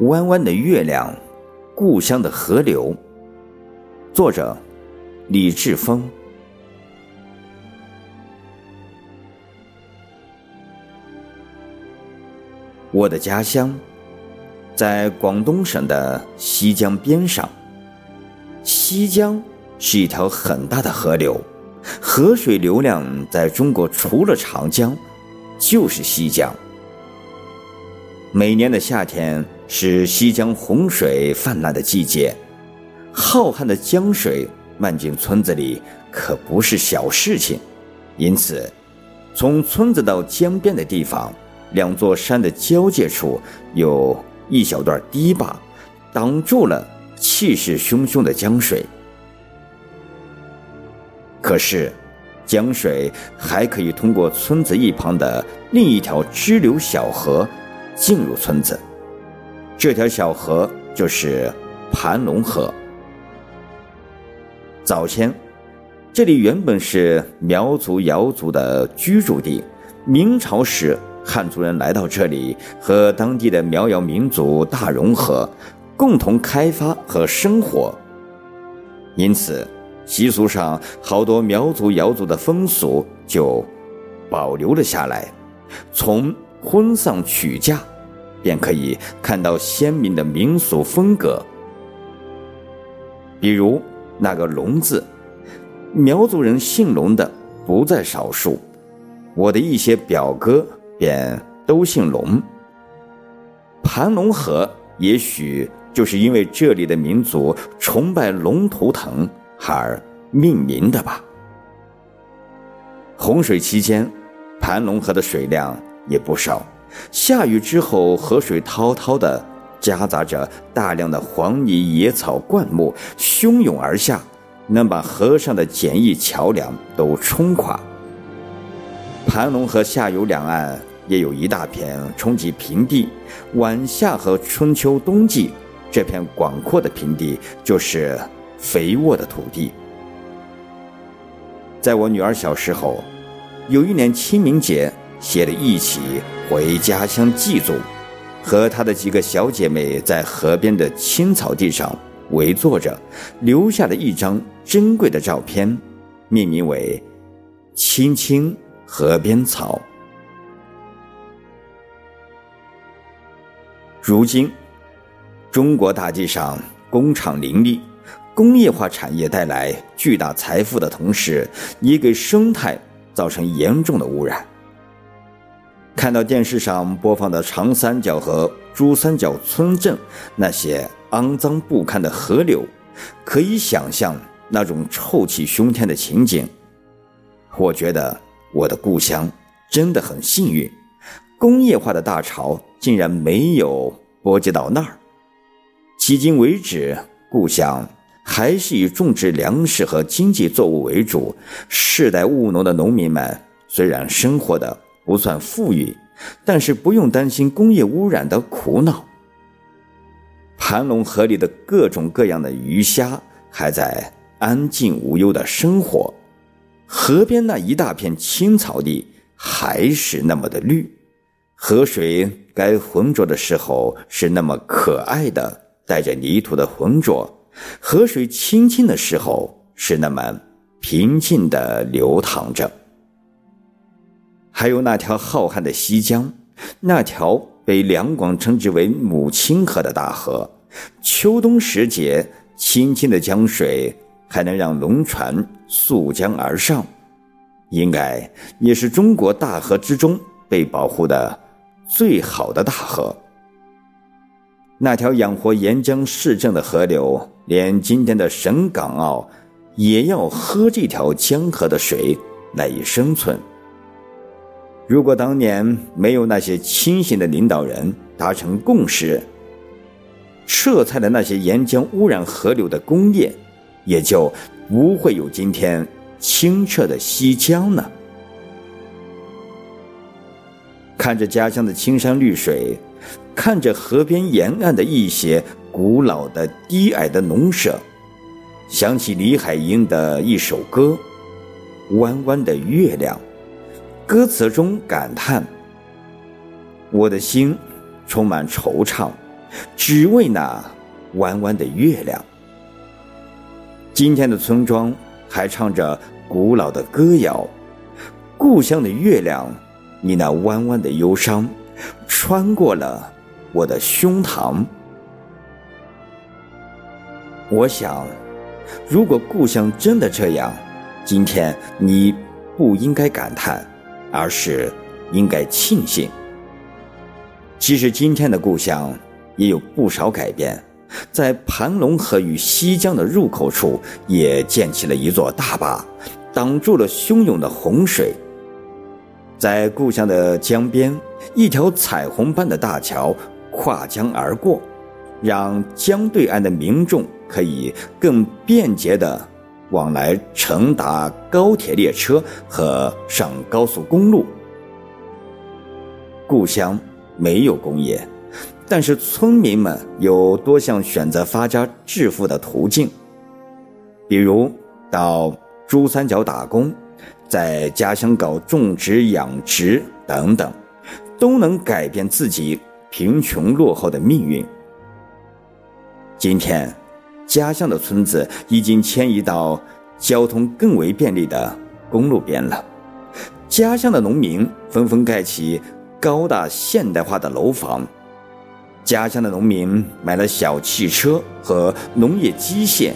弯弯的月亮，故乡的河流。作者：李志峰。我的家乡在广东省的西江边上。西江是一条很大的河流，河水流量在中国除了长江，就是西江。每年的夏天是西江洪水泛滥的季节，浩瀚的江水漫进村子里可不是小事情。因此，从村子到江边的地方，两座山的交界处有一小段堤坝，挡住了气势汹汹的江水。可是，江水还可以通过村子一旁的另一条支流小河。进入村子，这条小河就是盘龙河。早先，这里原本是苗族、瑶族的居住地。明朝时，汉族人来到这里，和当地的苗瑶民族大融合，共同开发和生活。因此，习俗上好多苗族、瑶族的风俗就保留了下来。从婚丧娶嫁。便可以看到鲜明的民俗风格，比如那个“龙”字，苗族人姓龙的不在少数。我的一些表哥便都姓龙。盘龙河也许就是因为这里的民族崇拜龙图腾而命名的吧。洪水期间，盘龙河的水量也不少。下雨之后，河水滔滔的，夹杂着大量的黄泥、野草、灌木，汹涌而下，能把河上的简易桥梁都冲垮。盘龙河下游两岸也有一大片冲积平地，晚夏和春秋冬季，这片广阔的平地就是肥沃的土地。在我女儿小时候，有一年清明节。写了一起回家乡祭祖，和他的几个小姐妹在河边的青草地上围坐着，留下了一张珍贵的照片，命名为《青青河边草》。如今，中国大地上工厂林立，工业化产业带来巨大财富的同时，也给生态造成严重的污染。看到电视上播放的长三角和珠三角村镇那些肮脏不堪的河流，可以想象那种臭气熏天的情景。我觉得我的故乡真的很幸运，工业化的大潮竟然没有波及到那儿。迄今为止，故乡还是以种植粮食和经济作物为主，世代务农的农民们虽然生活的。不算富裕，但是不用担心工业污染的苦恼。盘龙河里的各种各样的鱼虾还在安静无忧的生活，河边那一大片青草地还是那么的绿，河水该浑浊的时候是那么可爱的带着泥土的浑浊，河水清清的时候是那么平静的流淌着。还有那条浩瀚的西江，那条被两广称之为母亲河的大河，秋冬时节，清清的江水还能让龙船溯江而上，应该也是中国大河之中被保护的最好的大河。那条养活沿江市镇的河流，连今天的省港澳也要喝这条江河的水来以生存。如果当年没有那些清醒的领导人达成共识，撤菜的那些沿江污染河流的工业，也就不会有今天清澈的西江呢。看着家乡的青山绿水，看着河边沿岸的一些古老的低矮的农舍，想起李海英的一首歌《弯弯的月亮》。歌词中感叹：“我的心充满惆怅，只为那弯弯的月亮。今天的村庄还唱着古老的歌谣，故乡的月亮，你那弯弯的忧伤，穿过了我的胸膛。我想，如果故乡真的这样，今天你不应该感叹，而是应该庆幸。其实今天的故乡也有不少改变，在盘龙河与西江的入口处，也建起了一座大坝，挡住了汹涌的洪水。在故乡的江边，一条彩虹般的大桥跨江而过，让江对岸的民众。可以更便捷地往来乘搭高铁列车和上高速公路。故乡没有工业，但是村民们有多项选择发家致富的途径，比如到珠三角打工，在家乡搞种植养殖等等，都能改变自己贫穷落后的命运。今天。家乡的村子已经迁移到交通更为便利的公路边了，家乡的农民纷纷盖起高大现代化的楼房，家乡的农民买了小汽车和农业机械，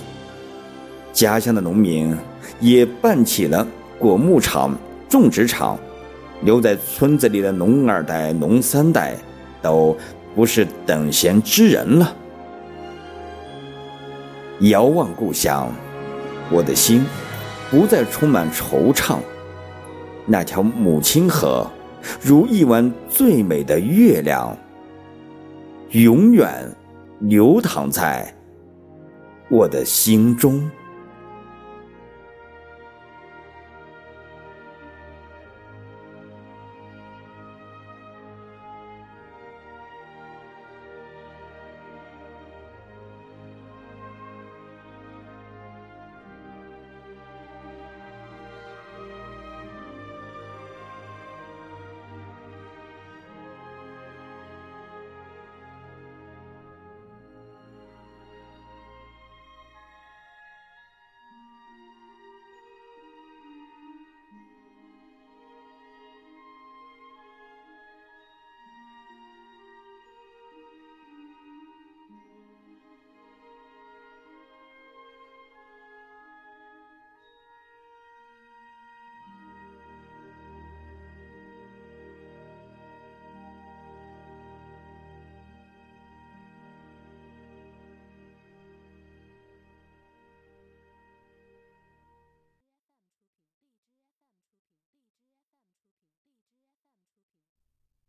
家乡的农民也办起了果木厂、种植厂，留在村子里的农二代、农三代都不是等闲之人了。遥望故乡，我的心不再充满惆怅。那条母亲河，如一弯最美的月亮，永远流淌在我的心中。